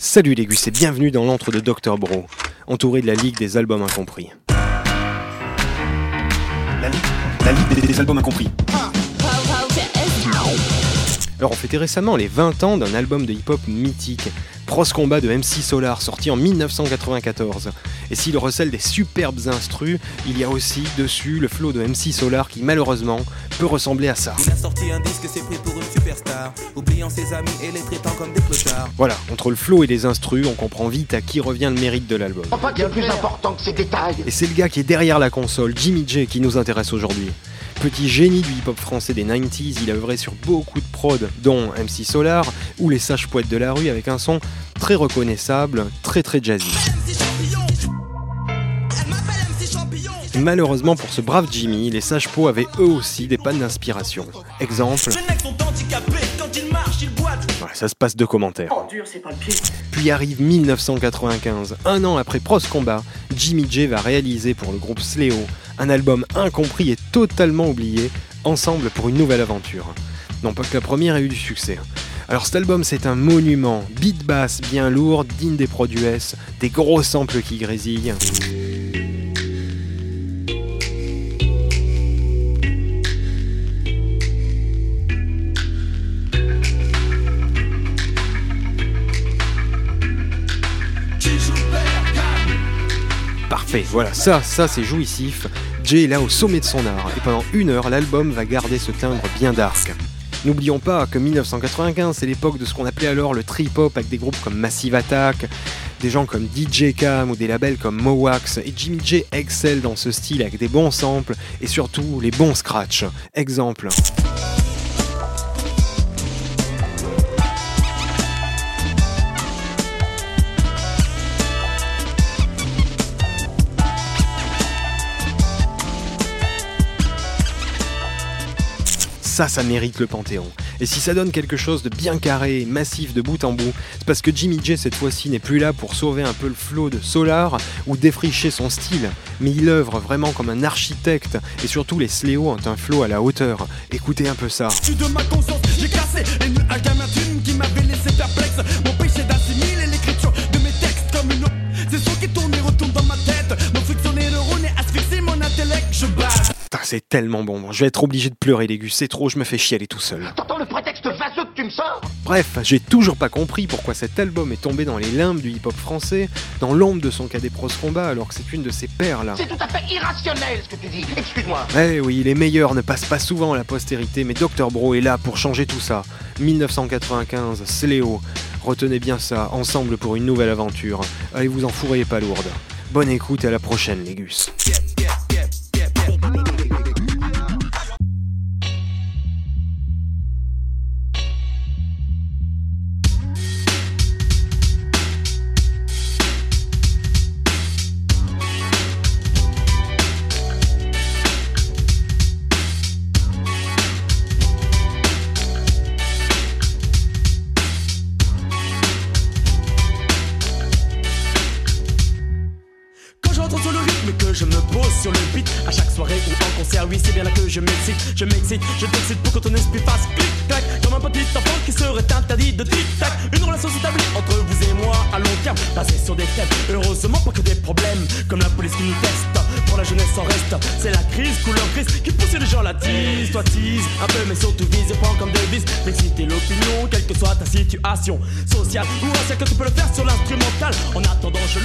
Salut les gus et bienvenue dans l'antre de Dr Bro, entouré de la Ligue des albums incompris. La Ligue, la Ligue des, des albums incompris. Alors on fêtait récemment les 20 ans d'un album de hip-hop mythique, Pros Combat de MC Solar, sorti en 1994. Et s'il recèle des superbes instrus, il y a aussi dessus le flow de MC Solar qui malheureusement peut ressembler à ça. Il a sorti un disque, c'est pris pour une superstar, oubliant ses amis et les traitant comme des clochards. Voilà, entre le flow et les instrus, on comprend vite à qui revient le mérite de l'album. Plus important que ces détails. Et c'est le gars qui est derrière la console, Jimmy J, qui nous intéresse aujourd'hui. Petit génie du hip-hop français des 90s, il a œuvré sur beaucoup de prods, dont MC Solar ou les sages poètes de la rue avec un son très reconnaissable, très très jazzy. Malheureusement pour ce brave Jimmy, les sages pots avaient eux aussi des pannes d'inspiration. Exemple, Ouais, ça se passe de commentaires. Puis arrive 1995. Un an après Pros Combat, Jimmy J va réaliser pour le groupe Sléo un album incompris et totalement oublié, Ensemble pour une nouvelle aventure. Non pas que la première ait eu du succès. Alors cet album c'est un monument, beat bass bien lourd, digne des produits S, des gros samples qui grésillent. Parfait, voilà, ça, ça c'est jouissif. Jay est là au sommet de son art, et pendant une heure, l'album va garder ce timbre bien dark. N'oublions pas que 1995, c'est l'époque de ce qu'on appelait alors le trip-hop avec des groupes comme Massive Attack, des gens comme DJ Cam ou des labels comme Mowax, et Jimmy J excelle dans ce style avec des bons samples et surtout les bons scratchs. Exemple. Ça, ça mérite le Panthéon. Et si ça donne quelque chose de bien carré, massif de bout en bout, c'est parce que Jimmy J cette fois-ci n'est plus là pour sauver un peu le flow de Solar ou défricher son style, mais il œuvre vraiment comme un architecte et surtout les Sléo ont un flow à la hauteur. Écoutez un peu ça. C'est tellement bon. Bon, Je vais être obligé de pleurer, les gus. C'est trop, je me fais chialer tout seul. T'entends le prétexte vaseux que tu me sors Bref, j'ai toujours pas compris pourquoi cet album est tombé dans les limbes du hip-hop français, dans l'ombre de son cadet pros combat, alors que c'est une de ses perles. C'est tout à fait irrationnel ce que tu dis. Excuse-moi. Eh oui, les meilleurs ne passent pas souvent à la postérité, mais Dr Bro est là pour changer tout ça. 1995, Sléo. Retenez bien ça, ensemble pour une nouvelle aventure. Allez vous en fourrez pas lourde. Bonne écoute et à la prochaine, les gus. Quand je me pose sur le beat. À chaque soirée ou en concert, oui c'est bien là que je m'excite Je m'excite, je t'excite pour que ton esprit fasse clic-clac Comme un petit enfant qui serait interdit de tic-tac Une relation s'établit entre vous et moi à long terme. Basée sur des thèmes, heureusement pas que des problèmes. Comme la police qui nous teste, pour la jeunesse en reste. C'est la crise, couleur grise, qui pousse les gens la tease Toi tease, un peu mais surtout vise, prends comme devise D'exciter l'opinion, quelle que soit ta situation Sociale ou raciale, que tu peux le faire sur l'instrumental. En attendant je